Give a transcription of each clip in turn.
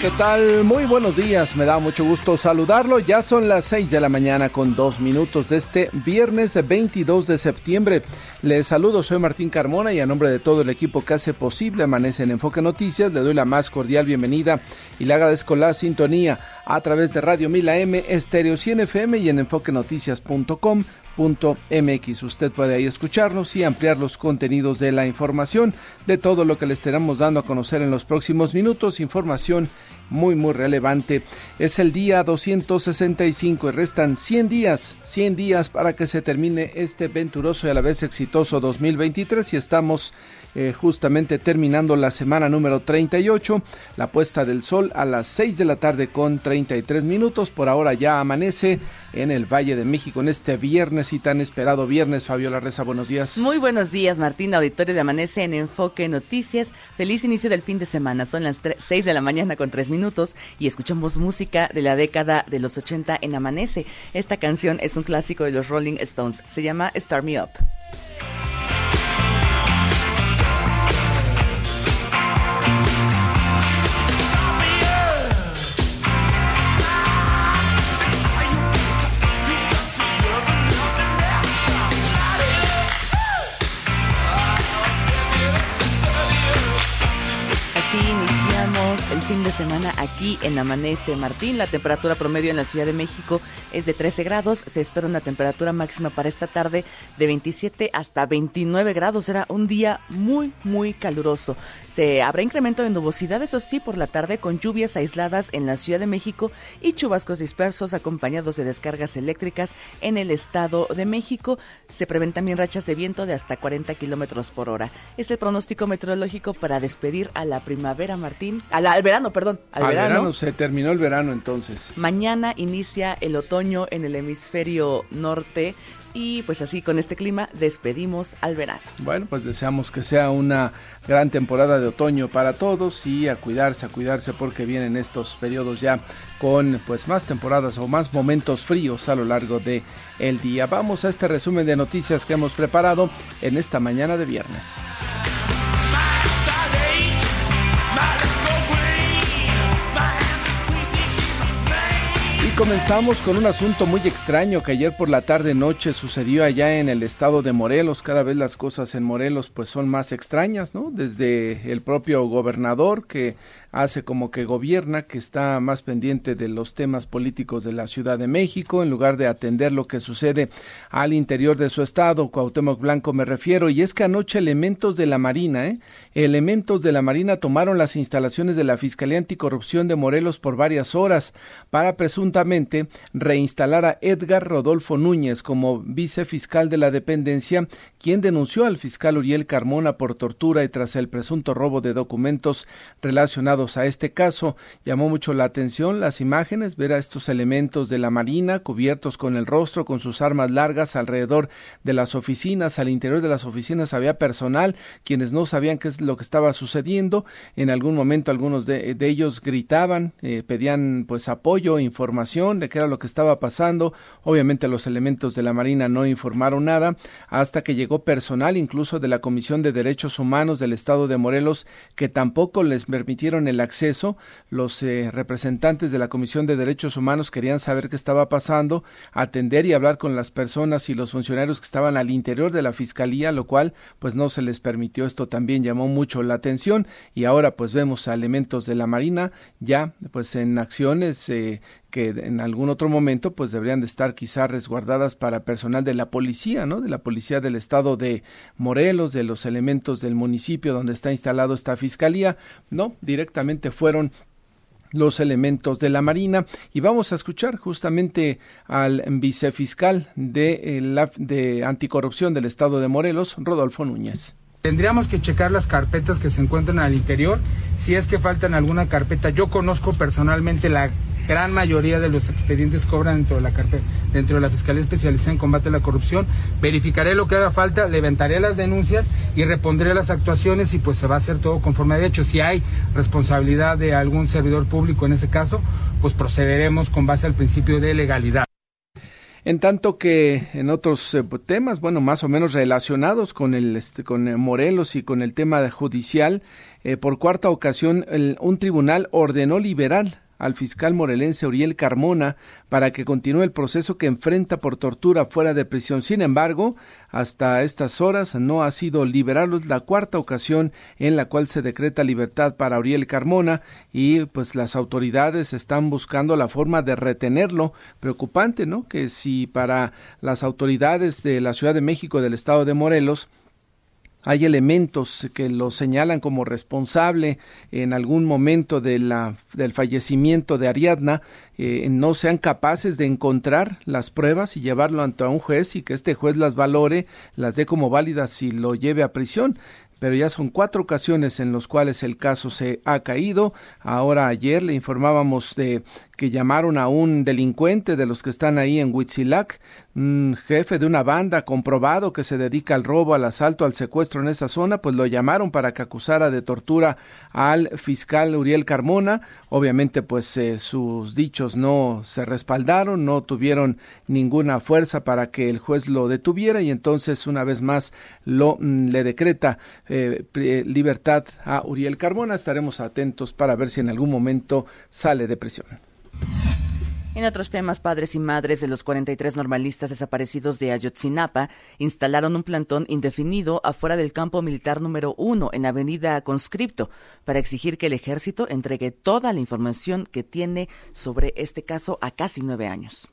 ¿Qué tal? Muy buenos días, me da mucho gusto saludarlo. Ya son las 6 de la mañana con dos minutos de este viernes 22 de septiembre. Les saludo, soy Martín Carmona y a nombre de todo el equipo que hace posible Amanece en Enfoque Noticias, le doy la más cordial bienvenida y le agradezco la sintonía a través de Radio Mila M, Estéreo 100 FM y en enfoquenoticias.com MX. Usted puede ahí escucharnos y ampliar los contenidos de la información, de todo lo que le estaremos dando a conocer en los próximos minutos, información muy muy relevante. Es el día 265 y restan 100 días, 100 días para que se termine este venturoso y a la vez exitoso 2023 y estamos eh, justamente terminando la semana número 38, la puesta del sol a las 6 de la tarde con 33 minutos. Por ahora ya amanece en el Valle de México en este viernes y tan esperado viernes. Fabiola Reza, buenos días. Muy buenos días, Martín, auditorio de Amanece en Enfoque Noticias. Feliz inicio del fin de semana. Son las 6 de la mañana con 3 minutos y escuchamos música de la década de los 80 en Amanece. Esta canción es un clásico de los Rolling Stones. Se llama Start Me Up. Semana aquí en Amanece Martín. La temperatura promedio en la Ciudad de México es de 13 grados. Se espera una temperatura máxima para esta tarde de 27 hasta 29 grados. Será un día muy, muy caluroso. Se habrá incremento de nubosidad, eso sí, por la tarde con lluvias aisladas en la Ciudad de México y chubascos dispersos acompañados de descargas eléctricas en el Estado de México. Se prevén también rachas de viento de hasta 40 kilómetros por hora. Es el pronóstico meteorológico para despedir a la primavera, Martín. Al verano perdón, al, verano. Se terminó el verano entonces. Mañana inicia el otoño en el hemisferio norte. Y pues así con este clima despedimos al verano. Bueno, pues deseamos que sea una gran temporada de otoño para todos y a cuidarse, a cuidarse porque vienen estos periodos ya con pues más temporadas o más momentos fríos a lo largo de el día. Vamos a este resumen de noticias que hemos preparado en esta mañana de viernes. Comenzamos con un asunto muy extraño que ayer por la tarde noche sucedió allá en el estado de Morelos. Cada vez las cosas en Morelos pues son más extrañas, ¿no? Desde el propio gobernador que hace como que gobierna, que está más pendiente de los temas políticos de la Ciudad de México, en lugar de atender lo que sucede al interior de su estado, Cuauhtémoc Blanco me refiero, y es que anoche elementos de la Marina, ¿eh? elementos de la Marina tomaron las instalaciones de la Fiscalía Anticorrupción de Morelos por varias horas para presuntamente reinstalar a Edgar Rodolfo Núñez como vicefiscal de la dependencia, quien denunció al fiscal Uriel Carmona por tortura y tras el presunto robo de documentos relacionados a este caso. Llamó mucho la atención las imágenes, ver a estos elementos de la Marina cubiertos con el rostro, con sus armas largas alrededor de las oficinas. Al interior de las oficinas había personal quienes no sabían qué es lo que estaba sucediendo. En algún momento algunos de, ellos gritaban, eh, pedían pues apoyo, información de qué era lo que estaba pasando. Obviamente los elementos de la Marina no informaron nada hasta que llegó personal incluso de la Comisión de Derechos Humanos del Estado de Morelos que tampoco les permitieron el acceso. Los eh, representantes de la Comisión de Derechos Humanos querían saber qué estaba pasando, atender y hablar con las personas y los funcionarios que estaban al interior de la Fiscalía, lo cual pues no se les permitió. Esto también llamó mucho la atención y ahora pues vemos a elementos de la Marina ya pues en acciones eh, que en algún otro momento pues deberían de estar quizá resguardadas para personal de la policía, ¿no? De la policía del estado de Morelos, de los elementos del municipio donde está instalado esta fiscalía, no, directamente fueron los elementos de la Marina y vamos a escuchar justamente al vicefiscal de, eh, de anticorrupción del estado de Morelos, Rodolfo Núñez. Tendríamos que checar las carpetas que se encuentran al interior, si es que faltan alguna carpeta. Yo conozco personalmente la gran mayoría de los expedientes cobran dentro de la carpeta, dentro de la Fiscalía Especializada en Combate a la Corrupción. Verificaré lo que haga falta, levantaré las denuncias y repondré las actuaciones y pues se va a hacer todo conforme de hecho. Si hay responsabilidad de algún servidor público en ese caso, pues procederemos con base al principio de legalidad. En tanto que en otros eh, temas, bueno, más o menos relacionados con el este, con eh, Morelos y con el tema judicial, eh, por cuarta ocasión un tribunal ordenó liberar al fiscal morelense Uriel Carmona para que continúe el proceso que enfrenta por tortura fuera de prisión. Sin embargo, hasta estas horas no ha sido liberado. la cuarta ocasión en la cual se decreta libertad para Uriel Carmona y pues las autoridades están buscando la forma de retenerlo. Preocupante, ¿no? Que si para las autoridades de la Ciudad de México del estado de Morelos hay elementos que lo señalan como responsable en algún momento de la, del fallecimiento de Ariadna, eh, no sean capaces de encontrar las pruebas y llevarlo ante un juez y que este juez las valore, las dé como válidas y lo lleve a prisión pero ya son cuatro ocasiones en las cuales el caso se ha caído. Ahora ayer le informábamos de que llamaron a un delincuente de los que están ahí en Huitzilac, jefe de una banda comprobado que se dedica al robo, al asalto, al secuestro en esa zona, pues lo llamaron para que acusara de tortura al fiscal Uriel Carmona. Obviamente, pues eh, sus dichos no se respaldaron, no tuvieron ninguna fuerza para que el juez lo detuviera y entonces una vez más lo mm, le decreta eh, libertad a Uriel Carmona. Estaremos atentos para ver si en algún momento sale de prisión. En otros temas, padres y madres de los 43 normalistas desaparecidos de Ayotzinapa instalaron un plantón indefinido afuera del campo militar número 1 en Avenida Conscripto para exigir que el ejército entregue toda la información que tiene sobre este caso a casi nueve años.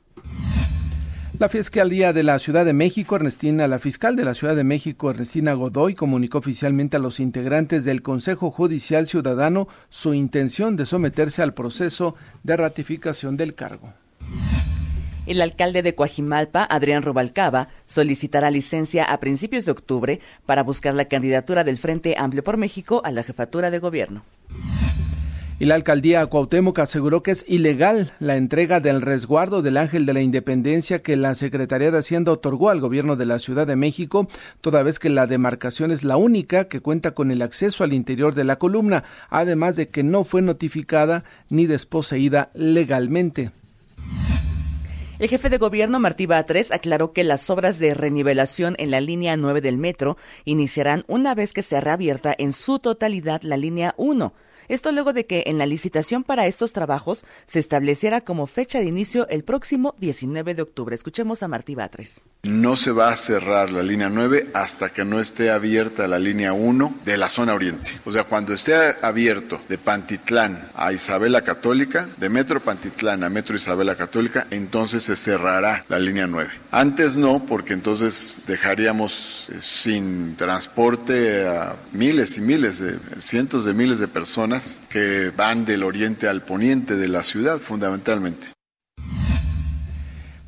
La Fiscalía de la Ciudad de México, Ernestina, la fiscal de la Ciudad de México, Ernestina Godoy, comunicó oficialmente a los integrantes del Consejo Judicial Ciudadano su intención de someterse al proceso de ratificación del cargo. El alcalde de Coajimalpa, Adrián Rubalcaba, solicitará licencia a principios de octubre para buscar la candidatura del Frente Amplio por México a la jefatura de gobierno. Y la alcaldía Cuauhtémoc aseguró que es ilegal la entrega del resguardo del Ángel de la Independencia que la Secretaría de Hacienda otorgó al gobierno de la Ciudad de México, toda vez que la demarcación es la única que cuenta con el acceso al interior de la columna, además de que no fue notificada ni desposeída legalmente. El jefe de gobierno Martí Batres aclaró que las obras de renivelación en la línea 9 del metro iniciarán una vez que sea reabierta en su totalidad la línea 1 esto luego de que en la licitación para estos trabajos se estableciera como fecha de inicio el próximo 19 de octubre. Escuchemos a Martí Batres. No se va a cerrar la línea 9 hasta que no esté abierta la línea 1 de la zona oriente. O sea, cuando esté abierto de Pantitlán a Isabela Católica, de Metro Pantitlán a Metro Isabela Católica, entonces se cerrará la línea 9. Antes no, porque entonces dejaríamos eh, sin transporte a miles y miles de cientos de miles de personas que van del oriente al poniente de la ciudad fundamentalmente.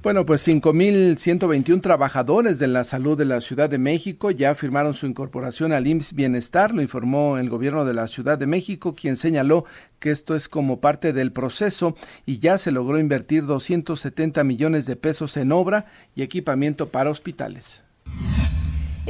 Bueno, pues 5.121 trabajadores de la salud de la Ciudad de México ya firmaron su incorporación al IMSS Bienestar, lo informó el gobierno de la Ciudad de México, quien señaló que esto es como parte del proceso y ya se logró invertir 270 millones de pesos en obra y equipamiento para hospitales.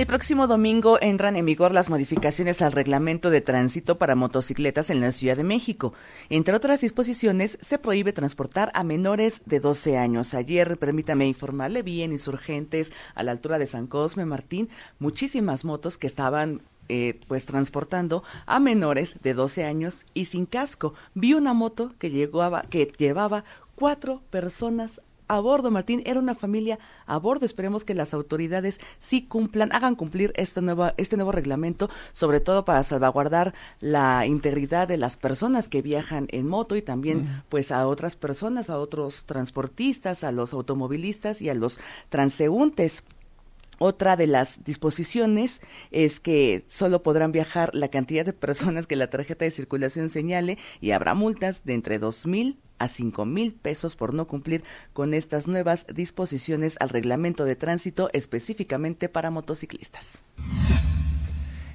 El próximo domingo entran en vigor las modificaciones al reglamento de tránsito para motocicletas en la Ciudad de México. Entre otras disposiciones, se prohíbe transportar a menores de 12 años. Ayer, permítame informarle, vi en Insurgentes, a la altura de San Cosme Martín, muchísimas motos que estaban eh, pues transportando a menores de 12 años y sin casco. Vi una moto que, llegó que llevaba cuatro personas a bordo, Martín. Era una familia a bordo. Esperemos que las autoridades sí cumplan, hagan cumplir este nuevo, este nuevo reglamento, sobre todo para salvaguardar la integridad de las personas que viajan en moto y también pues a otras personas, a otros transportistas, a los automovilistas y a los transeúntes. Otra de las disposiciones es que solo podrán viajar la cantidad de personas que la tarjeta de circulación señale y habrá multas de entre dos mil a cinco mil pesos por no cumplir con estas nuevas disposiciones al reglamento de tránsito específicamente para motociclistas.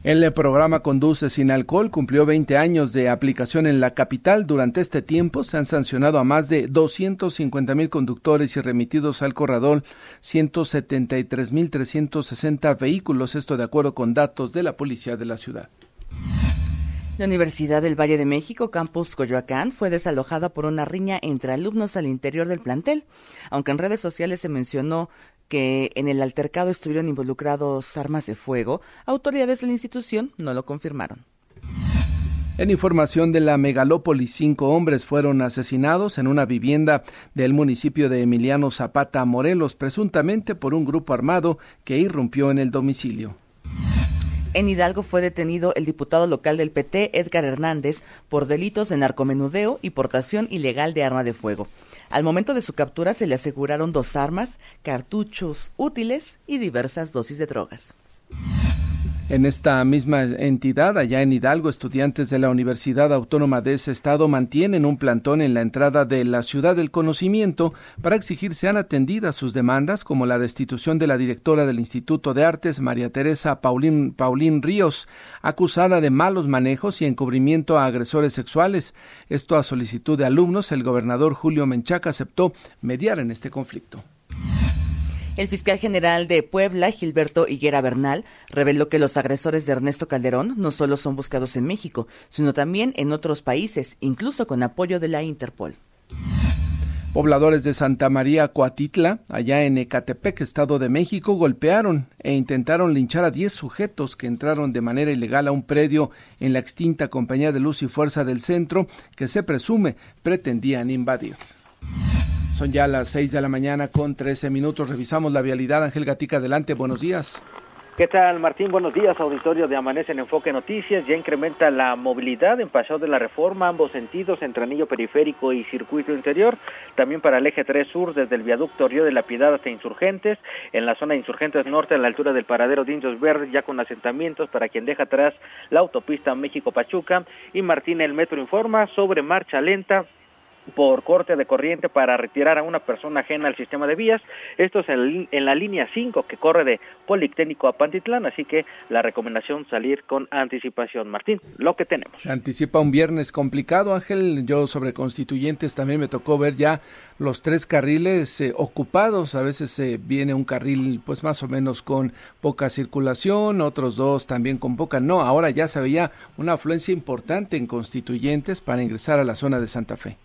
El programa Conduce sin alcohol cumplió 20 años de aplicación en la capital. Durante este tiempo se han sancionado a más de 250 mil conductores y remitidos al corredor 173 mil 360 vehículos. Esto de acuerdo con datos de la policía de la ciudad. La Universidad del Valle de México, Campus Coyoacán, fue desalojada por una riña entre alumnos al interior del plantel. Aunque en redes sociales se mencionó que en el altercado estuvieron involucrados armas de fuego, autoridades de la institución no lo confirmaron. En información de la megalópolis, cinco hombres fueron asesinados en una vivienda del municipio de Emiliano Zapata, Morelos, presuntamente por un grupo armado que irrumpió en el domicilio. En Hidalgo fue detenido el diputado local del PT, Edgar Hernández, por delitos de narcomenudeo y portación ilegal de arma de fuego. Al momento de su captura se le aseguraron dos armas, cartuchos útiles y diversas dosis de drogas. En esta misma entidad, allá en Hidalgo, estudiantes de la Universidad Autónoma de ese estado mantienen un plantón en la entrada de la ciudad del conocimiento para exigir sean atendidas sus demandas, como la destitución de la directora del Instituto de Artes, María Teresa Paulín, Paulín Ríos, acusada de malos manejos y encubrimiento a agresores sexuales. Esto a solicitud de alumnos, el gobernador Julio Menchaca aceptó mediar en este conflicto. El fiscal general de Puebla, Gilberto Higuera Bernal, reveló que los agresores de Ernesto Calderón no solo son buscados en México, sino también en otros países, incluso con apoyo de la Interpol. Pobladores de Santa María Coatitla, allá en Ecatepec, Estado de México, golpearon e intentaron linchar a 10 sujetos que entraron de manera ilegal a un predio en la extinta Compañía de Luz y Fuerza del Centro que se presume pretendían invadir. Son ya las 6 de la mañana con 13 minutos. Revisamos la vialidad. Ángel Gatica, adelante. Buenos días. ¿Qué tal, Martín? Buenos días, auditorio de Amanece en Enfoque Noticias. Ya incrementa la movilidad en Paseo de la Reforma, ambos sentidos, entre anillo periférico y circuito interior. También para el eje 3 sur, desde el viaducto Río de la Piedad hasta Insurgentes. En la zona de Insurgentes Norte, a la altura del paradero de Indios Verdes, ya con asentamientos para quien deja atrás la autopista México-Pachuca. Y Martín, el metro informa sobre marcha lenta por corte de corriente para retirar a una persona ajena al sistema de vías. Esto es en, la línea 5 que corre de Politécnico a Pantitlán, así que la recomendación salir con anticipación. Martín, lo que tenemos. Se anticipa un viernes complicado, Ángel. Yo sobre constituyentes también me tocó ver ya los tres carriles eh, ocupados. A veces eh, viene un carril pues más o menos con poca circulación, otros dos también con poca. No, ahora ya se veía una afluencia importante en constituyentes para ingresar a la zona de Santa Fe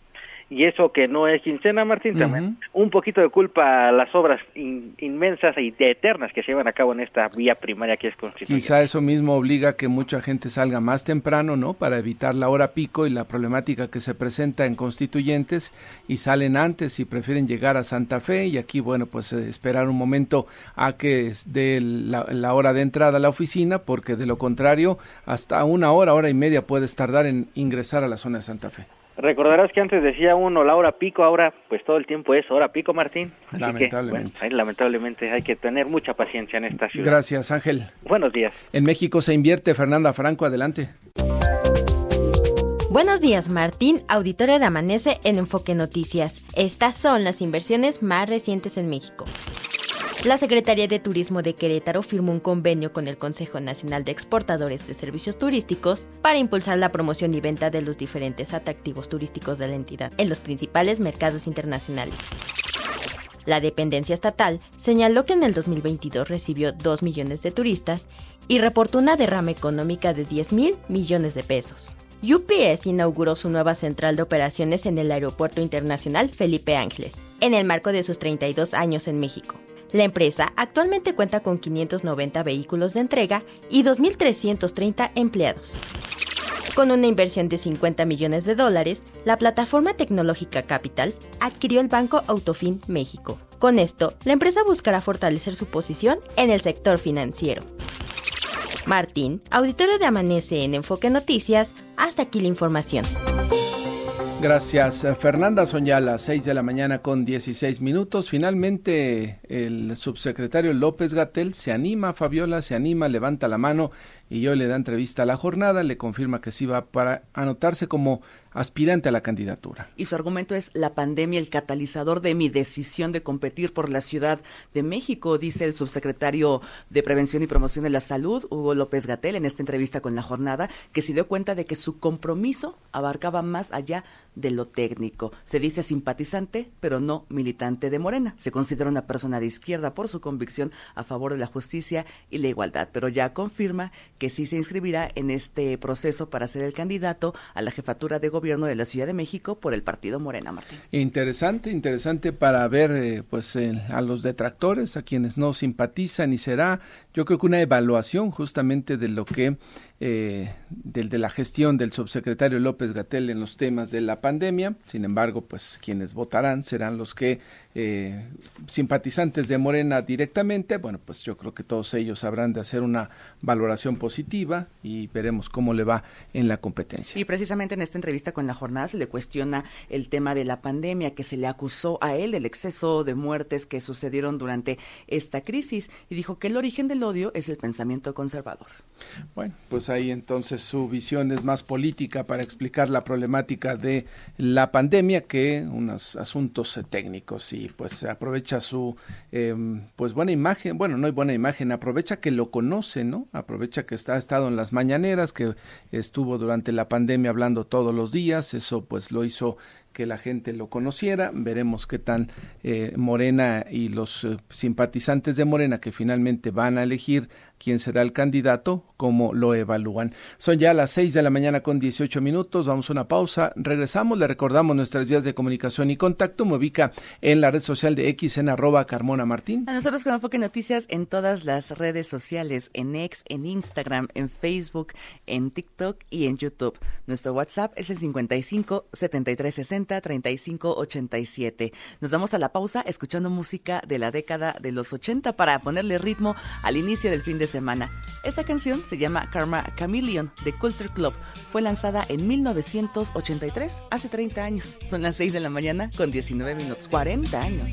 y eso que no es quincena, Martín, también un poquito de culpa a las obras inmensas y eternas que se llevan a cabo en esta vía primaria que es Constituyente. Quizá eso mismo obliga a que mucha gente salga más temprano, ¿no? Para evitar la hora pico y la problemática que se presenta en Constituyentes y salen antes y prefieren llegar a Santa Fe y aquí, bueno, pues eh, esperar un momento a que dé la, la hora de entrada a la oficina porque de lo contrario hasta una hora, hora y media puedes tardar en ingresar a la zona de Santa Fe. Recordarás que antes decía uno la hora pico, ahora pues todo el tiempo es hora pico, Martín. lamentablemente. lamentablemente hay que tener mucha paciencia en esta ciudad. Gracias, Ángel. Buenos días. En México se invierte, Fernanda Franco, adelante. Buenos días, Martín, auditorio de Amanece en Enfoque Noticias. Estas son las inversiones más recientes en México. La Secretaría de Turismo de Querétaro firmó un convenio con el Consejo Nacional de Exportadores de Servicios Turísticos para impulsar la promoción y venta de los diferentes atractivos turísticos de la entidad en los principales mercados internacionales. La dependencia estatal señaló que en el 2022 recibió 2 millones de turistas y reportó una derrama económica de 10 mil millones de pesos. UPS inauguró su nueva central de operaciones en el Aeropuerto Internacional Felipe Ángeles, en el marco de sus 32 años en México. La empresa actualmente cuenta con 590 vehículos de entrega y 2.330 empleados. Con una inversión de 50 millones de dólares, la plataforma tecnológica Capital adquirió el banco Autofin México. Con esto, la empresa buscará fortalecer su posición en el sector financiero. Martín, auditorio de Amanece en Enfoque Noticias, hasta aquí la información. Gracias, Fernanda Soñala, 6 de la mañana con 16 minutos. Finalmente, el subsecretario López Gatel se anima, Fabiola, se anima, levanta la mano y hoy le da entrevista a la jornada, le confirma que sí va para anotarse como aspirante a la candidatura. Y su argumento es la pandemia, el catalizador de mi decisión de competir por la Ciudad de México, dice el subsecretario de Prevención y Promoción de la Salud, Hugo López Gatel, en esta entrevista con la jornada, que se dio cuenta de que su compromiso abarcaba más allá de lo técnico. Se dice simpatizante, pero no militante de Morena. Se considera una persona de izquierda por su convicción a favor de la justicia y la igualdad, pero ya confirma que sí se inscribirá en este proceso para ser el candidato a la jefatura de gobierno de la Ciudad de México por el partido Morena, Martín. Interesante, interesante para ver eh, pues a los detractores, a quienes no simpatizan y será yo creo que una evaluación justamente de lo que eh, del de la gestión del subsecretario López Gatel en los temas de la pandemia. Sin embargo, pues quienes votarán serán los que eh, simpatizantes de Morena directamente. Bueno, pues yo creo que todos ellos habrán de hacer una valoración positiva y veremos cómo le va en la competencia. Y precisamente en esta entrevista con la jornada se le cuestiona el tema de la pandemia que se le acusó a él del exceso de muertes que sucedieron durante esta crisis y dijo que el origen del odio es el pensamiento conservador. Bueno, pues ahí entonces su visión es más política para explicar la problemática de la pandemia que unos asuntos técnicos y pues aprovecha su em, pues buena imagen, bueno, no hay buena imagen, aprovecha que lo conoce, ¿no? Aprovecha que está ha estado en las mañaneras, que estuvo durante la pandemia hablando todos los días, eso pues lo hizo que la gente lo conociera. Veremos qué tan eh, Morena y los eh, simpatizantes de Morena que finalmente van a elegir quién será el candidato, cómo lo evalúan. Son ya las 6 de la mañana con 18 minutos, vamos a una pausa, regresamos, le recordamos nuestras vías de comunicación y contacto, me ubica en la red social de X en arroba Carmona Martín. A nosotros con Enfoque Noticias en todas las redes sociales, en X, en Instagram, en Facebook, en TikTok y en YouTube. Nuestro WhatsApp es el 55 73 60 35 87. Nos damos a la pausa escuchando música de la década de los 80 para ponerle ritmo al inicio del fin de semana. Esta canción se llama Karma Chameleon de Culture Club. Fue lanzada en 1983, hace 30 años. Son las 6 de la mañana con 19 minutos. 40 años.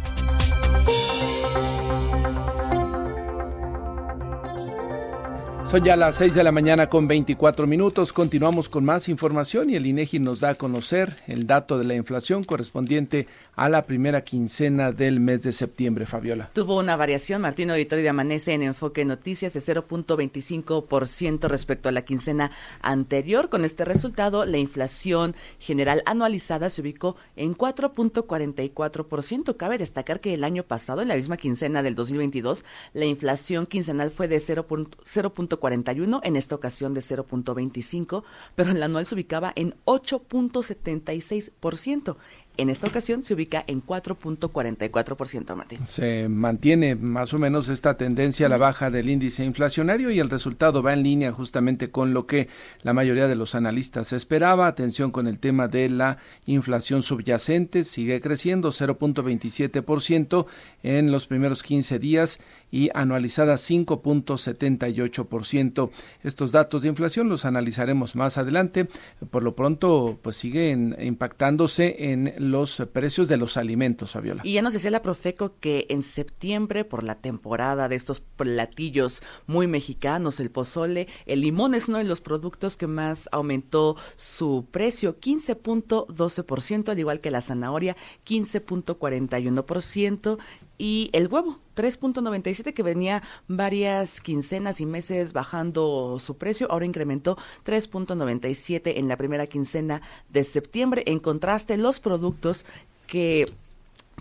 Son ya las 6 de la mañana con 24 minutos. Continuamos con más información y el INEGI nos da a conocer el dato de la inflación correspondiente a la primera quincena del mes de septiembre, Fabiola. Tuvo una variación, Martín Auditorio de Amanece en Enfoque Noticias de 0.25% respecto a la quincena anterior. Con este resultado, la inflación general anualizada se ubicó en 4.44%. Cabe destacar que el año pasado, en la misma quincena del 2022, la inflación quincenal fue de 0.41, en esta ocasión de 0.25, pero en la anual se ubicaba en 8.76%. En esta ocasión se ubica en 4.44%, Martín. Se mantiene más o menos esta tendencia a la baja del índice inflacionario y el resultado va en línea justamente con lo que la mayoría de los analistas esperaba. Atención con el tema de la inflación subyacente, sigue creciendo 0.27% en los primeros 15 días y anualizada 5.78%. Estos datos de inflación los analizaremos más adelante. Por lo pronto, pues siguen impactándose en los precios de los alimentos, Fabiola. Y ya nos decía la Profeco que en septiembre, por la temporada de estos platillos muy mexicanos, el pozole, el limón es uno de los productos que más aumentó su precio, 15.12%, al igual que la zanahoria, 15.41%, y el huevo, 3.97 que venía varias quincenas y meses bajando su precio, ahora incrementó 3.97 en la primera quincena de septiembre. En contraste, los productos que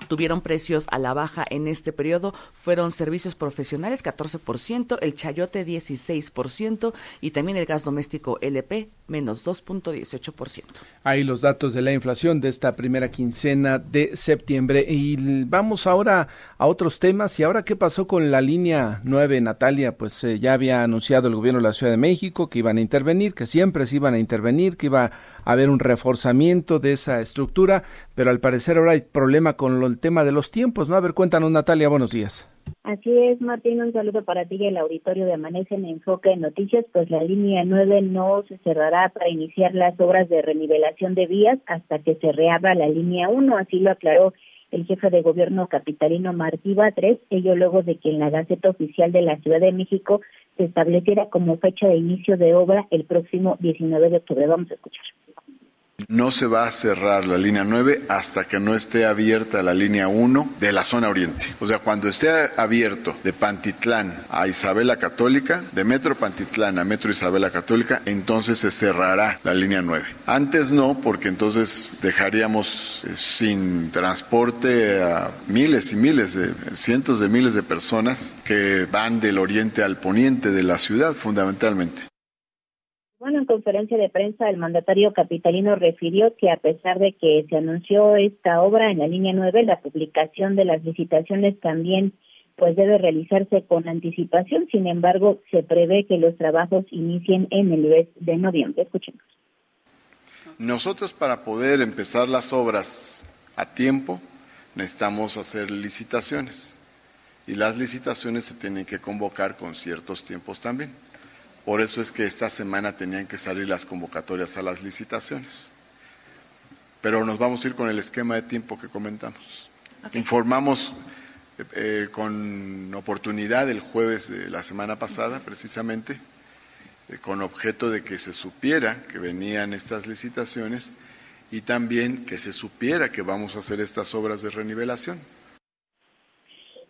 tuvieron precios a la baja en este periodo fueron servicios profesionales 14%, el chayote 16% y también el gas doméstico LP menos 2.18%. Ahí los datos de la inflación de esta primera quincena de septiembre. Y vamos ahora a otros temas. Y ahora qué pasó con la línea 9 Natalia, pues eh, ya había anunciado el gobierno de la Ciudad de México que iban a intervenir, que siempre se iban a intervenir, que iba haber un reforzamiento de esa estructura, pero al parecer ahora hay problema con el tema de los tiempos, ¿no? A ver, cuéntanos Natalia, buenos días. Así es, Martín, un saludo para ti y el auditorio de Amanece en Enfoque de Noticias, pues la línea 9 no se cerrará para iniciar las obras de renivelación de vías hasta que se reabra la línea 1, así lo aclaró el jefe de gobierno capitalino Martí Batres, ello luego de que en la Gaceta Oficial de la Ciudad de México se estableciera como fecha de inicio de obra el próximo 19 de octubre. Vamos a escuchar. No se va a cerrar la línea 9 hasta que no esté abierta la línea 1 de la zona oriente. O sea, cuando esté abierto de Pantitlán a Isabela Católica, de Metro Pantitlán a Metro Isabela Católica, entonces se cerrará la línea 9. Antes no, porque entonces dejaríamos eh, sin transporte a miles y miles de cientos de miles de personas que van del oriente al poniente de la ciudad fundamentalmente. Bueno, en conferencia de prensa, el mandatario capitalino refirió que a pesar de que se anunció esta obra en la línea 9, la publicación de las licitaciones también pues debe realizarse con anticipación. Sin embargo, se prevé que los trabajos inicien en el mes de noviembre. Escuchemos. Nosotros para poder empezar las obras a tiempo necesitamos hacer licitaciones y las licitaciones se tienen que convocar con ciertos tiempos también. Por eso es que esta semana tenían que salir las convocatorias a las licitaciones. Pero nos vamos a ir con el esquema de tiempo que comentamos. Informamos eh, eh, con oportunidad el jueves de la semana pasada, precisamente, eh, con objeto de que se supiera que venían estas licitaciones y también que se supiera que vamos a hacer estas obras de renivelación.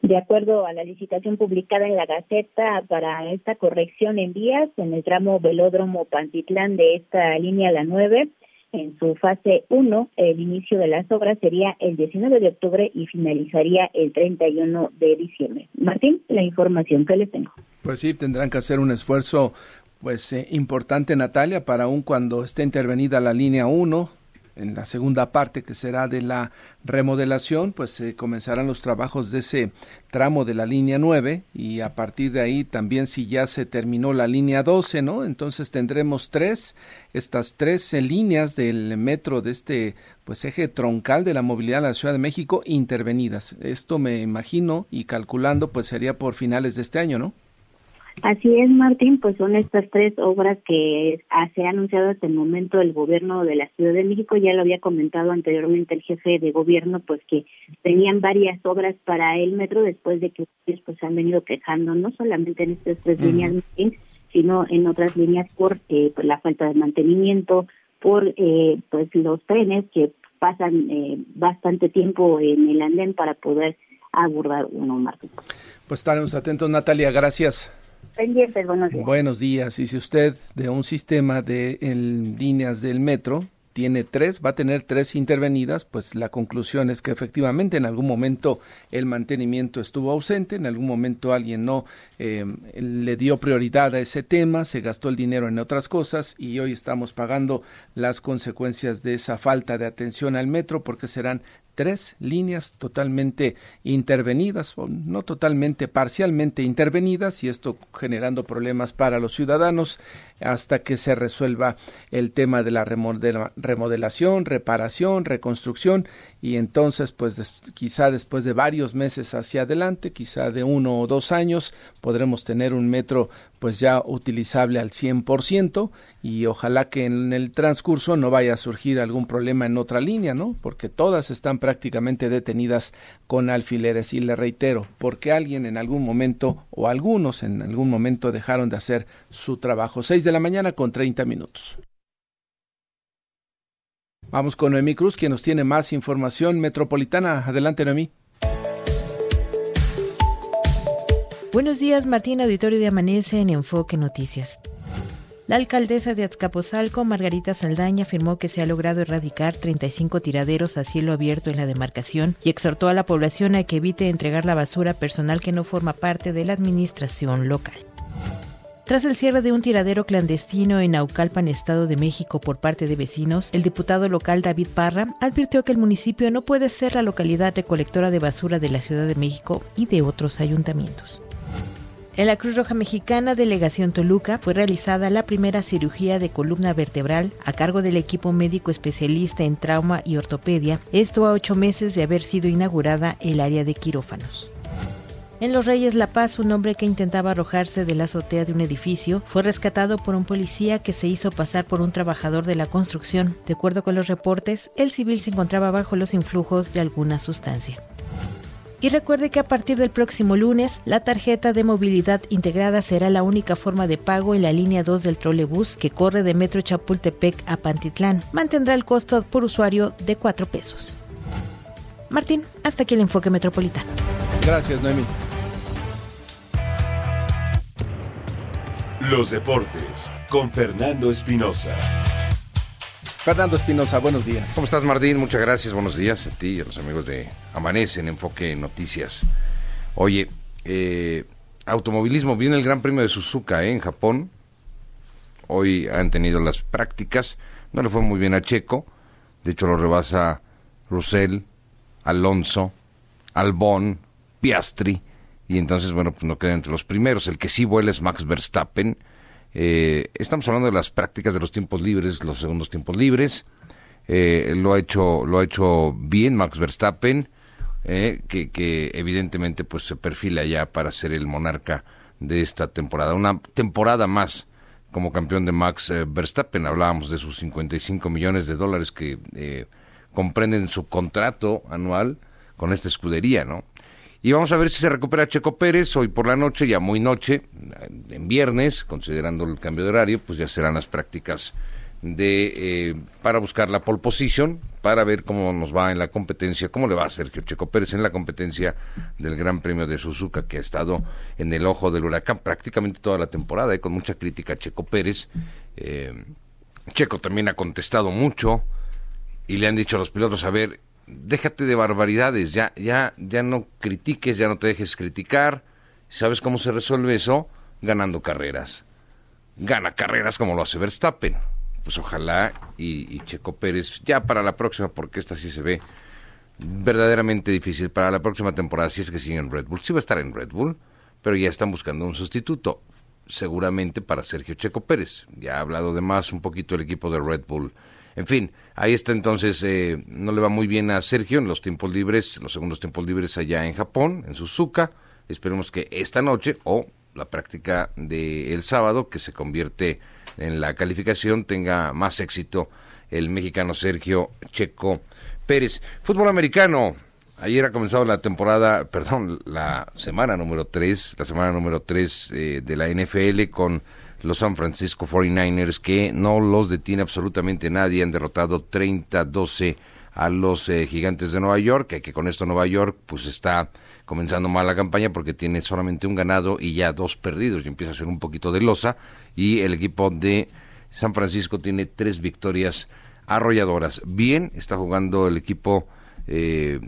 De acuerdo a la licitación publicada en la Gaceta para esta corrección en vías en el tramo Velódromo Pantitlán de esta línea la 9, en su fase 1, el inicio de las obras sería el 19 de octubre y finalizaría el 31 de diciembre. Martín, la información que les tengo. Pues sí, tendrán que hacer un esfuerzo pues eh, importante Natalia para aún cuando esté intervenida la línea 1 en la segunda parte que será de la remodelación, pues se comenzarán los trabajos de ese tramo de la línea 9 y a partir de ahí también si ya se terminó la línea 12, ¿no? Entonces tendremos tres, estas tres líneas del metro de este pues eje troncal de la movilidad de la Ciudad de México intervenidas. Esto me imagino y calculando pues sería por finales de este año, ¿no? Así es, Martín, pues son estas tres obras que se ha anunciado hasta el momento el gobierno de la Ciudad de México. Ya lo había comentado anteriormente el jefe de gobierno, pues que tenían varias obras para el metro después de que ustedes pues han venido quejando, no solamente en estas tres líneas, sino en otras líneas por, eh, la falta de mantenimiento, por eh, pues los trenes que pasan eh, bastante tiempo en el andén para poder abordar uno, Martín. Pues estaremos atentos, Natalia. Gracias buenos días. Buenos días. Y si usted de un sistema de líneas del metro tiene tres, va a tener tres intervenidas, pues la conclusión es que efectivamente en algún momento el mantenimiento estuvo ausente, en algún momento alguien no eh, le dio prioridad a ese tema, se gastó el dinero en otras cosas y hoy estamos pagando las consecuencias de esa falta de atención al metro porque serán tres líneas totalmente intervenidas, o no totalmente, parcialmente intervenidas, y esto generando problemas para los ciudadanos hasta que se resuelva el tema de la remodelación, reparación, reconstrucción, y entonces, pues quizá después de varios meses hacia adelante, quizá de uno o dos años, podremos tener un metro pues ya utilizable al 100% y ojalá que en el transcurso no vaya a surgir algún problema en otra línea, ¿no? Porque todas están prácticamente detenidas con alfileres y le reitero, porque alguien en algún momento o algunos en algún momento dejaron de hacer su trabajo. 6 de la mañana con 30 minutos. Vamos con Noemí Cruz, quien nos tiene más información metropolitana. Adelante, Noemí. Buenos días, Martín, auditorio de Amanece en Enfoque Noticias. La alcaldesa de Azcapotzalco, Margarita Saldaña, afirmó que se ha logrado erradicar 35 tiraderos a cielo abierto en la demarcación y exhortó a la población a que evite entregar la basura personal que no forma parte de la administración local. Tras el cierre de un tiradero clandestino en Naucalpan, Estado de México, por parte de vecinos, el diputado local David Parra advirtió que el municipio no puede ser la localidad recolectora de basura de la Ciudad de México y de otros ayuntamientos. En la Cruz Roja Mexicana, Delegación Toluca, fue realizada la primera cirugía de columna vertebral a cargo del equipo médico especialista en trauma y ortopedia, esto a ocho meses de haber sido inaugurada el área de quirófanos. En Los Reyes La Paz, un hombre que intentaba arrojarse de la azotea de un edificio fue rescatado por un policía que se hizo pasar por un trabajador de la construcción. De acuerdo con los reportes, el civil se encontraba bajo los influjos de alguna sustancia. Y recuerde que a partir del próximo lunes, la tarjeta de movilidad integrada será la única forma de pago en la línea 2 del trolebús que corre de Metro Chapultepec a Pantitlán. Mantendrá el costo por usuario de 4 pesos. Martín, hasta aquí el enfoque metropolitano. Gracias, Noemi. Los deportes con Fernando Espinosa. Fernando Espinosa, buenos días. ¿Cómo estás, Martín? Muchas gracias. Buenos días a ti y a los amigos de Amanece en Enfoque Noticias. Oye, eh, automovilismo, viene el Gran Premio de Suzuka eh, en Japón. Hoy han tenido las prácticas. No le fue muy bien a Checo. De hecho, lo rebasa Russell, Alonso, Albón, Piastri y entonces, bueno, pues no queda entre los primeros. El que sí vuela es Max Verstappen. Eh, estamos hablando de las prácticas de los tiempos libres, los segundos tiempos libres. Eh, lo ha hecho, lo ha hecho bien Max Verstappen, eh, que, que, evidentemente pues se perfila ya para ser el monarca de esta temporada. Una temporada más como campeón de Max Verstappen. Hablábamos de sus 55 millones de dólares que comprenden su contrato anual con esta escudería, ¿no? Y vamos a ver si se recupera Checo Pérez hoy por la noche, ya muy noche, en viernes, considerando el cambio de horario, pues ya serán las prácticas de eh, para buscar la pole position, para ver cómo nos va en la competencia, cómo le va a Sergio Checo Pérez en la competencia del Gran Premio de Suzuka, que ha estado en el ojo del huracán prácticamente toda la temporada, y con mucha crítica a Checo Pérez. Eh, Checo también ha contestado mucho y le han dicho a los pilotos, a ver, déjate de barbaridades, ya, ya, ya no critiques, ya no te dejes criticar. ¿Sabes cómo se resuelve eso? Ganando carreras. Gana carreras como lo hace Verstappen. Pues ojalá y, Checo Pérez, ya para la próxima, porque esta sí se ve verdaderamente difícil, para la próxima temporada, si es que sigue en Red Bull. Sí va a estar en Red Bull, pero ya están buscando un sustituto, seguramente para Sergio Checo Pérez. Ya ha hablado de más un poquito el equipo de Red Bull en fin, ahí está entonces, eh, no le va muy bien a Sergio en los tiempos libres, los segundos tiempos libres allá en Japón, en Suzuka. Esperemos que esta noche o la práctica del sábado, que se convierte en la calificación, tenga más éxito el mexicano Sergio Checo Pérez. Fútbol americano. Ayer ha comenzado la temporada, perdón, la semana número 3, la semana número 3 eh, de la NFL con los San Francisco 49ers que no los detiene absolutamente nadie, han derrotado 30-12 a los eh, gigantes de Nueva York, que con esto Nueva York pues está comenzando mal la campaña porque tiene solamente un ganado y ya dos perdidos y empieza a ser un poquito de losa y el equipo de San Francisco tiene tres victorias arrolladoras. Bien, está jugando el equipo eh,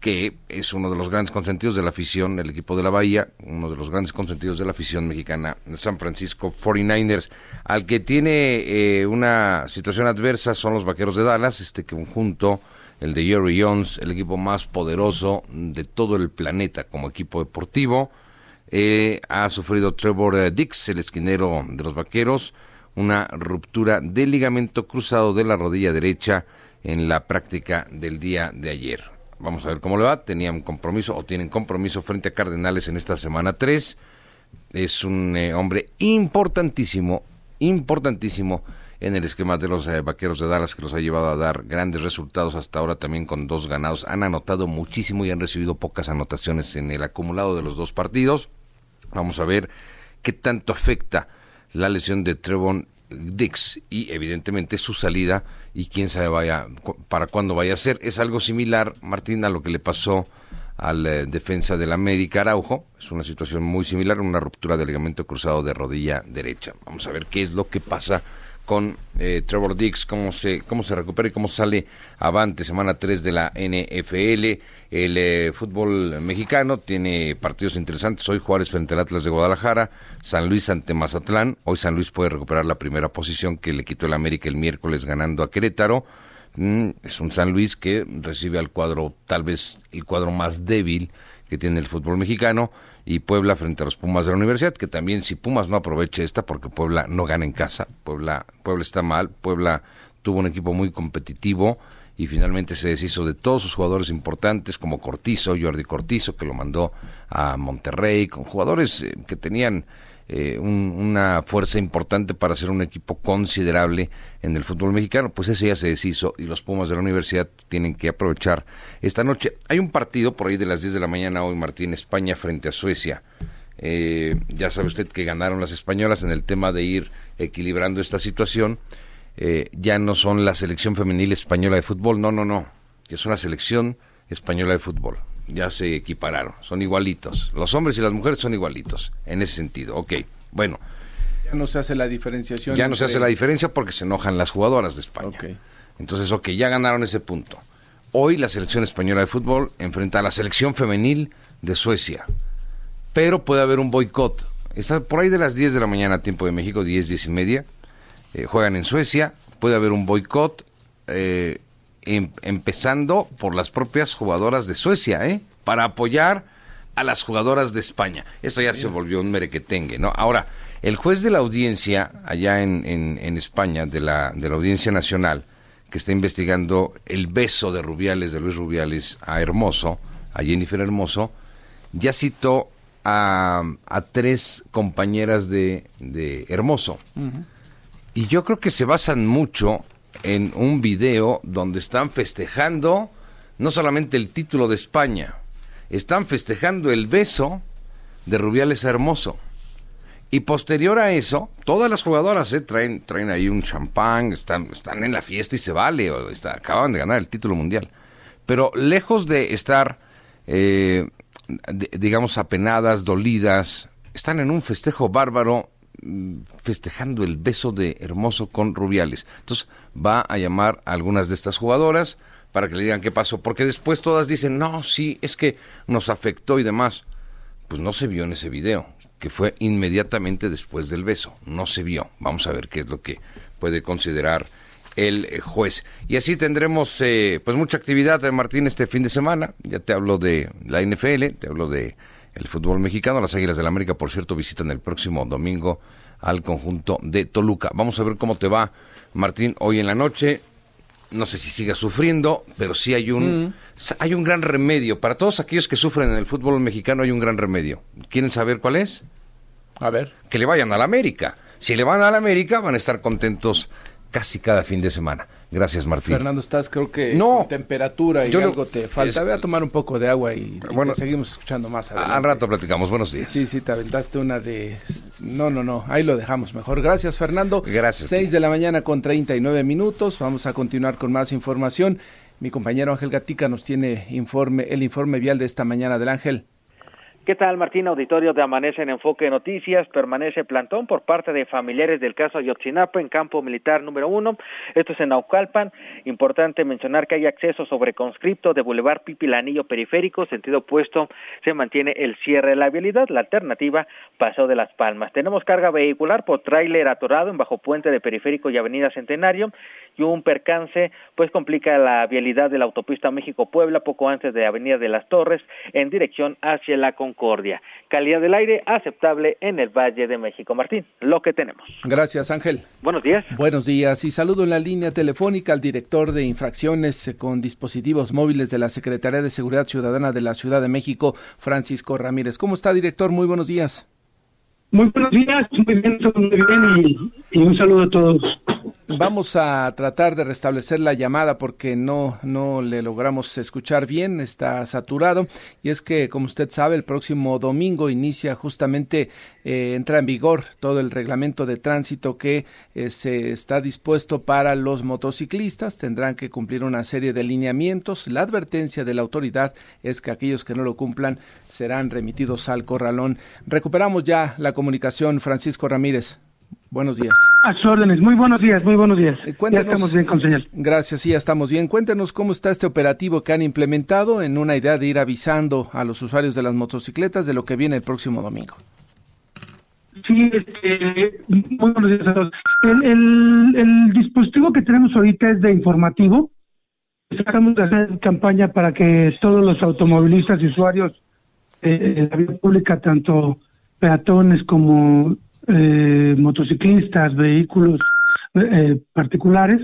que es uno de los grandes consentidos de la afición, el equipo de la Bahía, uno de los grandes consentidos de la afición mexicana, San Francisco 49ers. Al que tiene eh, una situación adversa son los Vaqueros de Dallas, este conjunto, el de Jerry Jones, el equipo más poderoso de todo el planeta como equipo deportivo. Eh, ha sufrido Trevor eh, Dix, el esquinero de los Vaqueros, una ruptura del ligamento cruzado de la rodilla derecha en la práctica del día de ayer. Vamos a ver cómo le va. Tenían compromiso o tienen compromiso frente a Cardenales en esta semana 3. Es un eh, hombre importantísimo, importantísimo en el esquema de los eh, Vaqueros de Dallas que los ha llevado a dar grandes resultados hasta ahora también con dos ganados. Han anotado muchísimo y han recibido pocas anotaciones en el acumulado de los dos partidos. Vamos a ver qué tanto afecta la lesión de Trevon Dix y evidentemente su salida y quién sabe vaya para cuándo vaya a ser. Es algo similar, Martín, a lo que le pasó al eh, defensa del América Araujo. Es una situación muy similar, una ruptura del ligamento cruzado de rodilla derecha. Vamos a ver qué es lo que pasa con eh, Trevor Dix, cómo se, cómo se recupera y cómo sale avante semana 3 de la NFL. El eh, fútbol mexicano tiene partidos interesantes. Hoy Juárez frente al Atlas de Guadalajara, San Luis ante Mazatlán. Hoy San Luis puede recuperar la primera posición que le quitó el América el miércoles ganando a Querétaro. Mm, es un San Luis que recibe al cuadro, tal vez el cuadro más débil que tiene el fútbol mexicano y Puebla frente a los Pumas de la Universidad, que también si Pumas no aproveche esta porque Puebla no gana en casa, Puebla Puebla está mal, Puebla tuvo un equipo muy competitivo y finalmente se deshizo de todos sus jugadores importantes como Cortizo, Jordi Cortizo que lo mandó a Monterrey con jugadores eh, que tenían eh, una fuerza importante para ser un equipo considerable en el fútbol mexicano, pues ese ya se deshizo y los Pumas de la universidad tienen que aprovechar esta noche. Hay un partido por ahí de las 10 de la mañana hoy, Martín, España frente a Suecia. Eh, ya sabe usted que ganaron las españolas en el tema de ir equilibrando esta situación. Eh, ya no son la selección femenil española de fútbol, no, no, no, es una selección española de fútbol ya se equipararon, son igualitos. Los hombres y las mujeres son igualitos, en ese sentido. Ok, bueno. Ya no se hace la diferenciación. Ya no se hace la diferencia porque se enojan las jugadoras de España. Okay. Entonces, ok, ya ganaron ese punto. Hoy la selección española de fútbol enfrenta a la selección femenil de Suecia. Pero puede haber un boicot. Está por ahí de las 10 de la mañana, tiempo de México, 10, 10 y media. Eh, juegan en Suecia. Puede haber un boicot. Eh, Em, empezando por las propias jugadoras de Suecia, ¿eh? Para apoyar a las jugadoras de España. Esto ya se volvió un merequetengue, ¿no? Ahora, el juez de la audiencia allá en, en, España, de la, de la Audiencia Nacional, que está investigando el beso de Rubiales, de Luis Rubiales, a Hermoso, a Jennifer Hermoso, ya citó a, a tres compañeras de, de Hermoso. Y yo creo que se basan mucho en un video donde están festejando no solamente el título de España, están festejando el beso de Rubiales Hermoso. Y posterior a eso, todas las jugadoras eh, traen, traen ahí un champán, están, están en la fiesta y se vale, o acaban de ganar el título mundial. Pero lejos de estar, eh, digamos, apenadas, dolidas, están en un festejo bárbaro festejando el beso de Hermoso con Rubiales. Entonces va a llamar a algunas de estas jugadoras para que le digan qué pasó, porque después todas dicen, no, sí, es que nos afectó y demás. Pues no se vio en ese video, que fue inmediatamente después del beso, no se vio. Vamos a ver qué es lo que puede considerar el eh, juez. Y así tendremos eh, pues mucha actividad, eh, Martín, este fin de semana. Ya te hablo de la NFL, te hablo de el fútbol mexicano. Las Águilas del la América, por cierto, visitan el próximo domingo al conjunto de Toluca. Vamos a ver cómo te va, Martín, hoy en la noche. No sé si sigas sufriendo, pero sí hay un, mm. hay un gran remedio. Para todos aquellos que sufren en el fútbol mexicano hay un gran remedio. ¿Quieren saber cuál es? A ver. Que le vayan a la América. Si le van a la América, van a estar contentos casi cada fin de semana. Gracias, Martín. Fernando, estás creo que no, temperatura y algo te falta. Voy a tomar un poco de agua y, bueno, seguimos escuchando más adelante. Al rato platicamos. Buenos días. Sí, sí, te aventaste una de... No, no, no. Ahí lo dejamos mejor. Gracias, Fernando. Gracias. Seis de la mañana con 39 minutos. Vamos a continuar con más información. Mi compañero Ángel Gatica nos tiene informe, el informe vial de esta mañana del Ángel. ¿Qué tal, Martín? Auditorio de Amanece en Enfoque Noticias. Permanece plantón por parte de familiares del caso Ayotzinapa en campo militar número uno. Esto es en Naucalpan. Importante mencionar que hay acceso sobre conscripto de Boulevard Pipilanillo Periférico, sentido opuesto. Se mantiene el cierre de la vialidad. La alternativa pasó de Las Palmas. Tenemos carga vehicular por tráiler atorado en bajo puente de Periférico y Avenida Centenario y un percance pues complica la vialidad de la autopista México-Puebla poco antes de Avenida de las Torres en dirección hacia la Concordia. Concordia. Calidad del aire aceptable en el Valle de México. Martín, lo que tenemos. Gracias, Ángel. Buenos días. Buenos días y saludo en la línea telefónica al director de infracciones con dispositivos móviles de la Secretaría de Seguridad Ciudadana de la Ciudad de México, Francisco Ramírez. ¿Cómo está, director? Muy buenos días. Muy buenos días, muy bien, muy bien y, y un saludo a todos. Vamos a tratar de restablecer la llamada porque no, no le logramos escuchar bien, está saturado. Y es que, como usted sabe, el próximo domingo inicia justamente, eh, entra en vigor todo el reglamento de tránsito que eh, se está dispuesto para los motociclistas. Tendrán que cumplir una serie de lineamientos. La advertencia de la autoridad es que aquellos que no lo cumplan serán remitidos al corralón. Recuperamos ya la comunicación, Francisco Ramírez. Buenos días. A sus órdenes. Muy buenos días, muy buenos días. Eh, ya estamos bien con señal. Gracias, sí, ya estamos bien. Cuéntenos cómo está este operativo que han implementado en una idea de ir avisando a los usuarios de las motocicletas de lo que viene el próximo domingo. Sí, este, muy buenos días a todos. El, dispositivo que tenemos ahorita es de informativo. Estamos hacer campaña para que todos los automovilistas y usuarios de la vía pública, tanto peatones como eh, motociclistas, vehículos eh, particulares,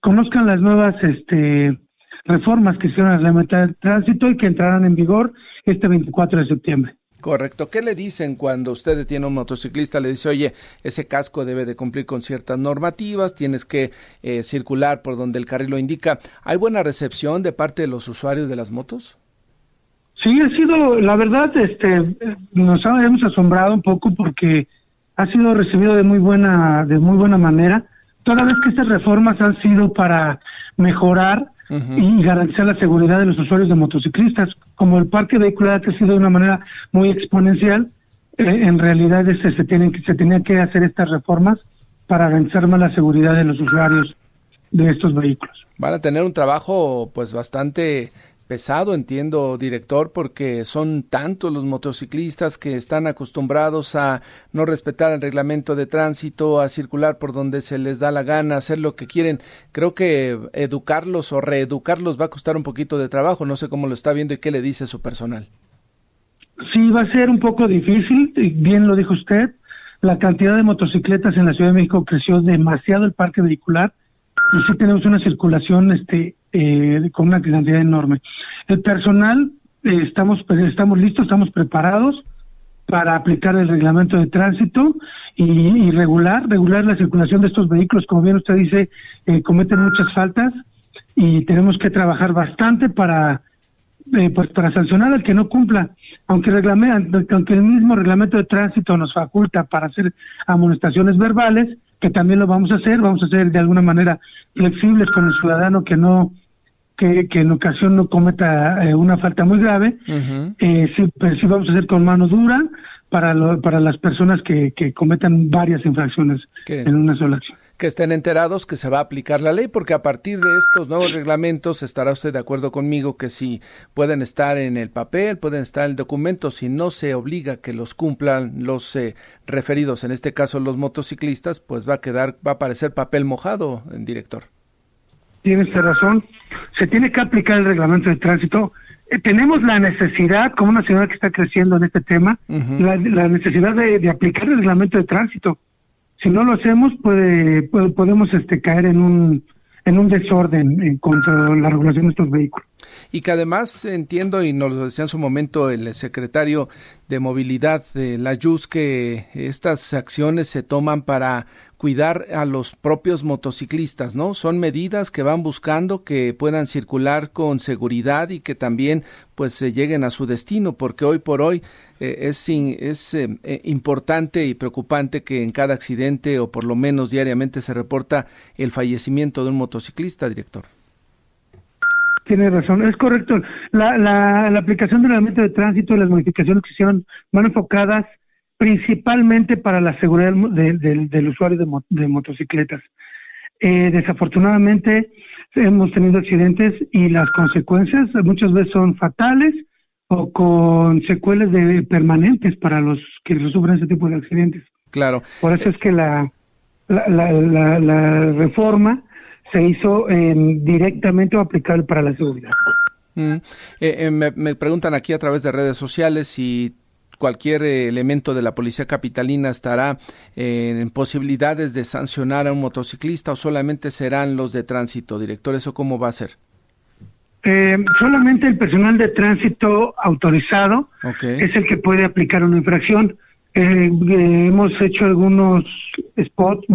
conozcan las nuevas este, reformas que hicieron a la meta de tránsito y que entrarán en vigor este 24 de septiembre. Correcto. ¿Qué le dicen cuando usted detiene a un motociclista? Le dice, oye, ese casco debe de cumplir con ciertas normativas, tienes que eh, circular por donde el carril lo indica. ¿Hay buena recepción de parte de los usuarios de las motos? Sí, ha sido, la verdad, este, nos hemos asombrado un poco porque ha sido recibido de muy buena, de muy buena manera, toda vez que estas reformas han sido para mejorar y garantizar la seguridad de los usuarios de motociclistas. Como el parque vehicular ha crecido de una manera muy exponencial, eh, en realidad este, se, tienen, se tenía que hacer estas reformas para garantizar más la seguridad de los usuarios de estos vehículos. Van a tener un trabajo pues bastante pesado, entiendo, director, porque son tantos los motociclistas que están acostumbrados a no respetar el reglamento de tránsito, a circular por donde se les da la gana, hacer lo que quieren. Creo que educarlos o reeducarlos va a costar un poquito de trabajo. No sé cómo lo está viendo y qué le dice su personal. Sí, va a ser un poco difícil, bien lo dijo usted. La cantidad de motocicletas en la Ciudad de México creció demasiado el parque vehicular y sí tenemos una circulación este eh, con una cantidad enorme. El personal, eh, estamos, estamos listos, estamos preparados para aplicar el reglamento de tránsito y, regular, regular la circulación de estos vehículos. Como bien usted dice, eh, cometen muchas faltas y tenemos que trabajar bastante para pues para sancionar al que no cumpla, aunque, aunque el mismo reglamento de tránsito nos faculta para hacer amonestaciones verbales, que también lo vamos a hacer, vamos a ser de alguna manera flexibles con el ciudadano que no que, en ocasión no cometa eh, una falta muy grave, eh, sí, pero sí vamos a hacer con mano dura para, para las personas que, que cometan varias infracciones en una sola acción que estén enterados que se va a aplicar la ley, porque a partir de estos nuevos reglamentos estará usted de acuerdo conmigo que si pueden estar en el papel, pueden estar en el documento, si no se obliga que los cumplan los eh, referidos, en este caso los motociclistas, pues va a quedar, va a parecer papel mojado, director. Tienes razón, se tiene que aplicar el reglamento de tránsito. Eh, tenemos la necesidad, como una ciudad que está creciendo en este tema, la, necesidad de aplicar el reglamento de tránsito si no lo hacemos puede, podemos este caer en un en un desorden en cuanto a la regulación de estos vehículos. Y que además entiendo, y nos lo decía en su momento el secretario de Movilidad de la YUS, que estas acciones se toman para cuidar a los propios motociclistas, ¿no? Son medidas que van buscando que puedan circular con seguridad y que también pues se lleguen a su destino, porque hoy por hoy eh, es, es eh, eh, importante y preocupante que en cada accidente o por lo menos diariamente se reporta el fallecimiento de un motociclista, director. Tiene razón, es correcto. La, la, aplicación del reglamento de tránsito y las modificaciones que hicieron van enfocadas principalmente para la seguridad del usuario de, motocicletas. Eh, desafortunadamente hemos tenido accidentes y las consecuencias muchas veces son fatales o con secuelas de permanentes para los que sufren ese tipo de accidentes. Claro. Por eso es que la, la, reforma se hizo directamente o aplicable para la seguridad. Mm. Eh, eh, me, me, preguntan aquí a través de redes sociales si cualquier eh, elemento de la policía capitalina estará eh, en posibilidades de sancionar a un motociclista o solamente serán los de tránsito, director? ¿Eso cómo va a ser? Eh, solamente el personal de tránsito autorizado es el que puede aplicar una infracción. hemos hecho algunos spots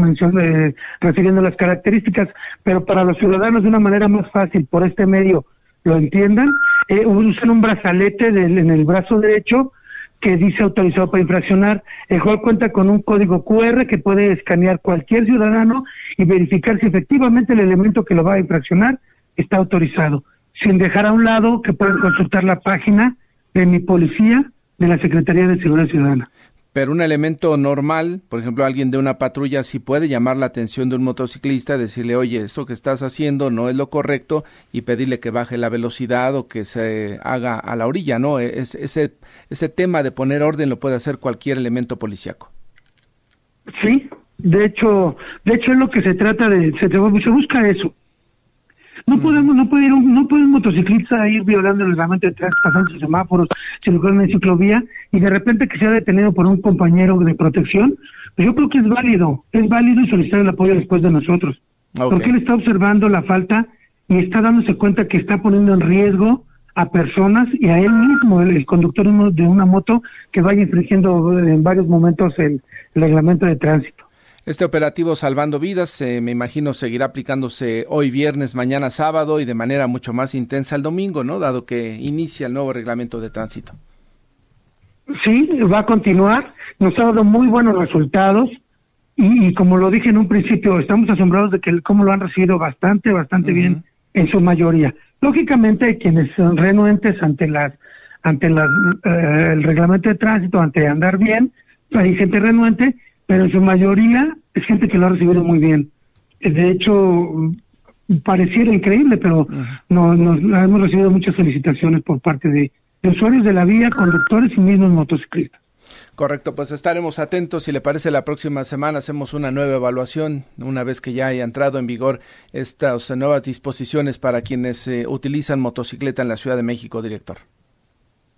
eh, refiriendo las características, pero para los ciudadanos de una manera más fácil, por este medio, lo entiendan, eh, usan un brazalete en el brazo derecho que dice autorizado para infraccionar, el cual cuenta con un código QR que puede escanear cualquier ciudadano y verificar si efectivamente el elemento que lo va a infraccionar está autorizado, sin dejar a un lado que pueden consultar la página de mi policía de la Secretaría de Seguridad Ciudadana. Pero un elemento normal, por ejemplo, alguien de una patrulla sí puede llamar la atención de un motociclista, decirle, oye, esto que estás haciendo no es lo correcto y pedirle que baje la velocidad o que se haga a la orilla, ¿no? E-, es, ese, ese tema de poner orden lo puede hacer cualquier elemento policíaco. Sí, de hecho, de hecho es lo que se trata de, se, se busca eso, no podemos, no puede ir un, no puede un motociclista ir violando el reglamento de tránsito, pasando semáforos, circulando en ciclovía y de repente que sea detenido por un compañero de protección. Pues yo creo que es válido, es válido y solicitar el apoyo después de nosotros. Porque él está observando la falta y está dándose cuenta que está poniendo en riesgo a personas y a él mismo, el, conductor de una moto que vaya infringiendo en varios momentos el reglamento de tránsito. Este operativo Salvando Vidas, eh, me imagino, seguirá aplicándose hoy viernes, mañana sábado y de manera mucho más intensa el domingo, ¿no? Dado que inicia el nuevo reglamento de tránsito. Sí, va a continuar. Nos ha dado muy buenos resultados y, como lo dije en un principio, estamos asombrados de que cómo lo han recibido bastante, bastante bien en su mayoría. Lógicamente, quienes son renuentes ante las ante las, eh, el reglamento de tránsito, ante andar bien, hay gente renuente pero en su mayoría es gente que lo ha recibido muy bien. De hecho, pareciera increíble, pero no, nos, hemos recibido muchas felicitaciones por parte de, usuarios de la vía, conductores y mismos motociclistas. Correcto, pues estaremos atentos. Si le parece, la próxima semana hacemos una nueva evaluación, una vez que ya haya entrado en vigor estas nuevas disposiciones para quienes eh, utilizan motocicleta en la Ciudad de México, director.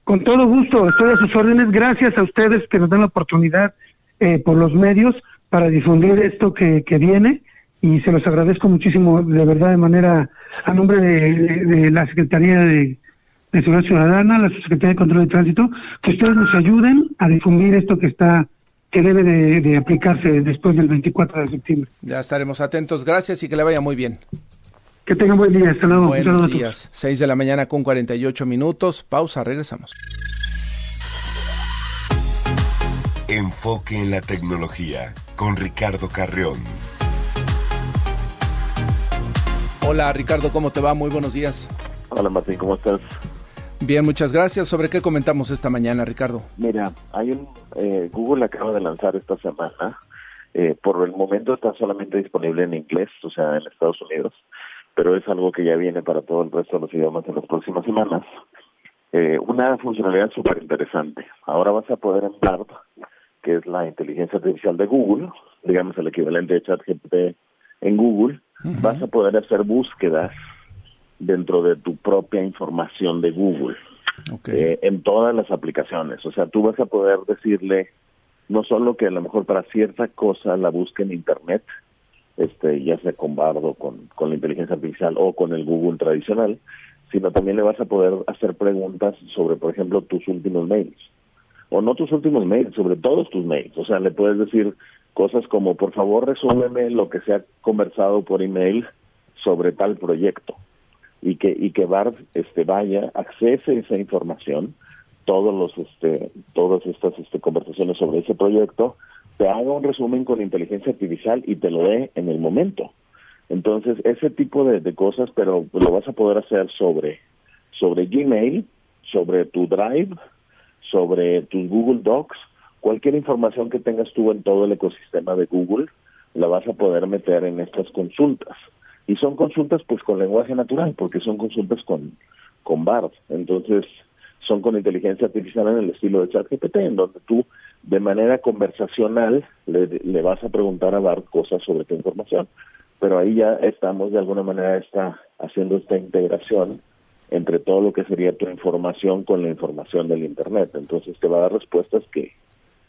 Con todo gusto, estoy a sus órdenes. Gracias a ustedes que nos dan la oportunidad eh, por los medios para difundir esto que, que, viene y se los agradezco muchísimo de verdad de manera a nombre de, la Secretaría de, Seguridad Ciudadana, la Secretaría de Control de Tránsito, que ustedes nos ayuden a difundir esto que está que debe de, aplicarse después del 24 de septiembre. Ya estaremos atentos. Gracias y que le vaya muy bien. Que tenga buen día. Hasta luego. Buenos días. 6 de la mañana con 48 minutos. Pausa. Regresamos. Enfoque en la tecnología con Ricardo Carrión. Hola Ricardo, ¿cómo te va? Muy buenos días. Hola Martín, ¿cómo estás? Bien, muchas gracias. ¿Sobre qué comentamos esta mañana, Ricardo? Mira, hay un eh, Google acaba de lanzar esta semana. Eh, por el momento está solamente disponible en inglés, o sea, en Estados Unidos, pero es algo que ya viene para todo el resto de los idiomas en las próximas semanas. Eh, una funcionalidad súper interesante. Ahora vas a poder entrar que es la inteligencia artificial de Google, digamos el equivalente de ChatGPT en Google, vas a poder hacer búsquedas dentro de tu propia información de Google, eh, en todas las aplicaciones. O sea, tú vas a poder decirle no solo que a lo mejor para cierta cosa la busque en Internet, este, ya sea con Bardo, con, con la inteligencia artificial o con el Google tradicional, sino también le vas a poder hacer preguntas sobre, por ejemplo, tus últimos mails o no tus últimos mails, sobre todos tus mails. O sea, le puedes decir cosas como, por favor, resúmeme lo que se ha conversado por email sobre tal proyecto y que y que Bart este vaya accese esa información todos los este todas estas este, conversaciones sobre ese proyecto te haga un resumen con inteligencia artificial y te lo dé en el momento entonces ese tipo de, de cosas pero lo vas a poder hacer sobre sobre Gmail sobre tu Drive sobre tus Google Docs, cualquier información que tengas tú en todo el ecosistema de Google, la vas a poder meter en estas consultas. Y son consultas pues con lenguaje natural, porque son consultas con, con BART. Entonces, son con inteligencia artificial en el estilo de ChatGPT, en donde tú de manera conversacional le, le vas a preguntar a BART cosas sobre tu información. Pero ahí ya estamos de alguna manera está haciendo esta integración entre todo lo que sería tu información con la información del Internet. Entonces te va a dar respuestas que,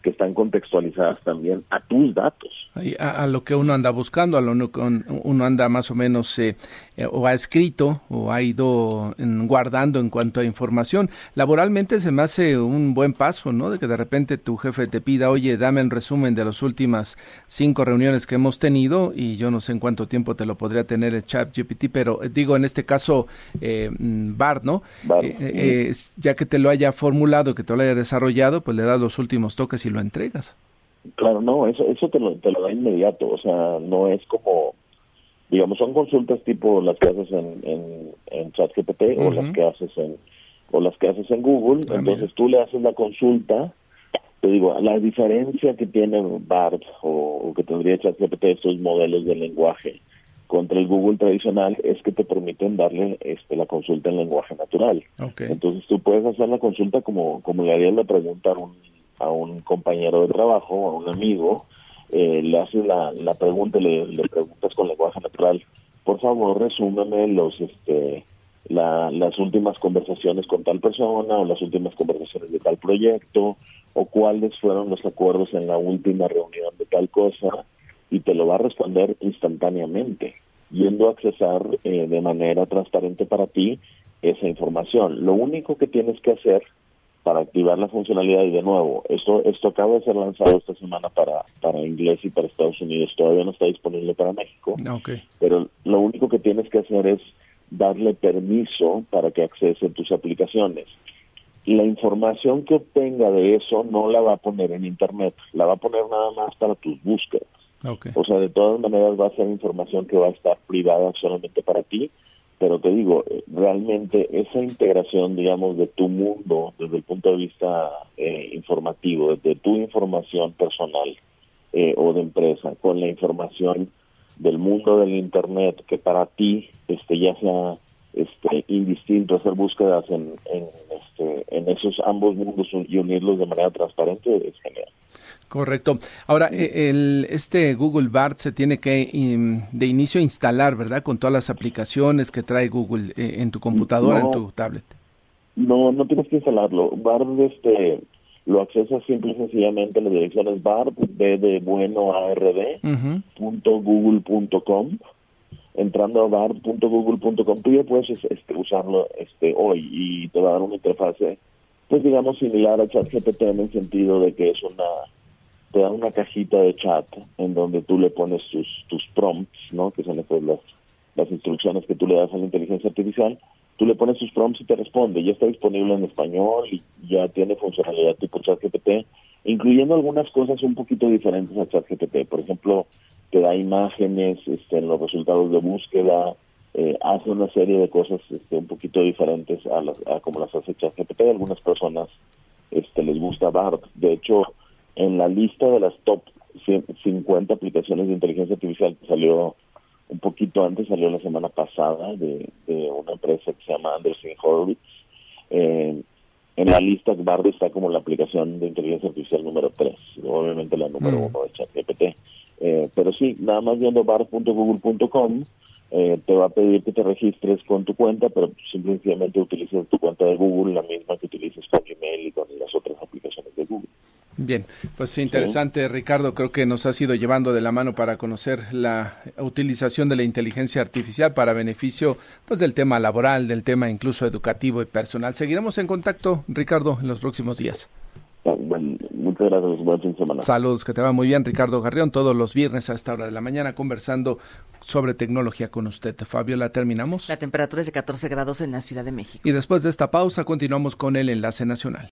que están contextualizadas también a tus datos. A, lo que uno anda buscando, a lo que uno anda más o menos eh, eh, o ha escrito o ha ido guardando en cuanto a información. Laboralmente se me hace un buen paso, ¿no? De que de repente tu jefe te pida, oye, dame el resumen de las últimas cinco reuniones que hemos tenido y yo no sé en cuánto tiempo te lo podría tener el chat GPT, pero eh, digo en este caso eh, mm, BART, ¿no? ya que te lo haya formulado, que te lo haya desarrollado, pues le das los últimos toques y lo entregas. Claro, no, eso, eso te, lo, te lo da inmediato, o sea, no es como, digamos, son consultas tipo las que haces en, en, en ChatGPT o las que haces en o las que haces en Google, ah, entonces tú le haces la consulta, te digo, la diferencia que tiene BART o, que tendría ChatGPT estos modelos de lenguaje contra el Google tradicional es que te permiten darle este, la consulta en lenguaje natural. Entonces tú puedes hacer la consulta como, como le harías la pregunta a un a un compañero de trabajo, a un amigo, eh, le haces la, la pregunta, le, le preguntas con lenguaje natural, por favor resúmeme los, este, la, las últimas conversaciones con tal persona o las últimas conversaciones de tal proyecto o cuáles fueron los acuerdos en la última reunión de tal cosa y te lo va a responder instantáneamente, yendo a accesar eh, de manera transparente para ti esa información. Lo único que tienes que hacer para activar la funcionalidad y de nuevo, esto, esto acaba de ser lanzado esta semana para, para inglés y para Estados Unidos, todavía no está disponible para México, pero lo único que tienes que hacer es darle permiso para que accese tus aplicaciones. La información que obtenga de eso no la va a poner en Internet, la va a poner nada más para tus búsquedas. O sea, de todas maneras va a ser información que va a estar privada solamente para ti pero te digo, realmente esa integración, digamos, de tu mundo desde el punto de vista eh, informativo, de tu información personal eh, o de empresa, con la información del mundo del Internet, que para ti este ya sea este indistinto hacer búsquedas en, en, este, en esos ambos mundos y unirlos de manera transparente es genial. Correcto. Ahora, e, el, este Google Bart se tiene que de inicio instalar, ¿verdad? Con todas las aplicaciones que trae Google eh, en tu computadora, en tu tablet. No, no tienes que instalarlo. Bart este, lo accesas simple y sencillamente. La dirección es bart, b de bueno, punto google punto com. Entrando a bart.google.com, tú ya puedes este, usarlo este, hoy y te va a dar una interfase, pues digamos, similar a ChatGPT en el sentido de que es una te da una cajita de chat en donde tú le pones tus, tus prompts, ¿no? Que son las, las instrucciones que tú le das a la inteligencia artificial. Tú le pones tus prompts y te responde. Ya está disponible en español y ya tiene funcionalidad tipo ChatGPT, incluyendo algunas cosas un poquito diferentes a ChatGPT. Por ejemplo, te da imágenes este, en los resultados de búsqueda, eh, hace una serie de cosas este, un poquito diferentes a, las, a como las hace ChatGPT. Algunas personas este, les gusta BART. De hecho, en la lista de las top 50 aplicaciones de inteligencia artificial que salió un poquito antes, salió la semana pasada de, una empresa que se llama Anderson Horowitz. Eh, en la lista Bard está como la aplicación de inteligencia artificial número 3, obviamente la número 1 mm. de ChatGPT. Eh, pero sí, nada más viendo bard.google.com eh, te va a pedir que te registres con tu cuenta, pero simplemente utilices tu cuenta de Google, la misma que utilices con Gmail y con las otras aplicaciones de Google. Bien, pues interesante Ricardo, creo que nos has ido llevando de la mano para conocer la utilización de la inteligencia artificial para beneficio pues del tema laboral, del tema incluso educativo y personal. Seguiremos en contacto, Ricardo, en los próximos días. Ah, muchas gracias, buen fin de semana. Saludos, que te va muy bien, Ricardo Garrión, todos los viernes a esta hora de la mañana conversando sobre tecnología con usted. Fabio, ¿la terminamos? La temperatura es de 14 grados en la Ciudad de México. Y después de esta pausa continuamos con el enlace nacional.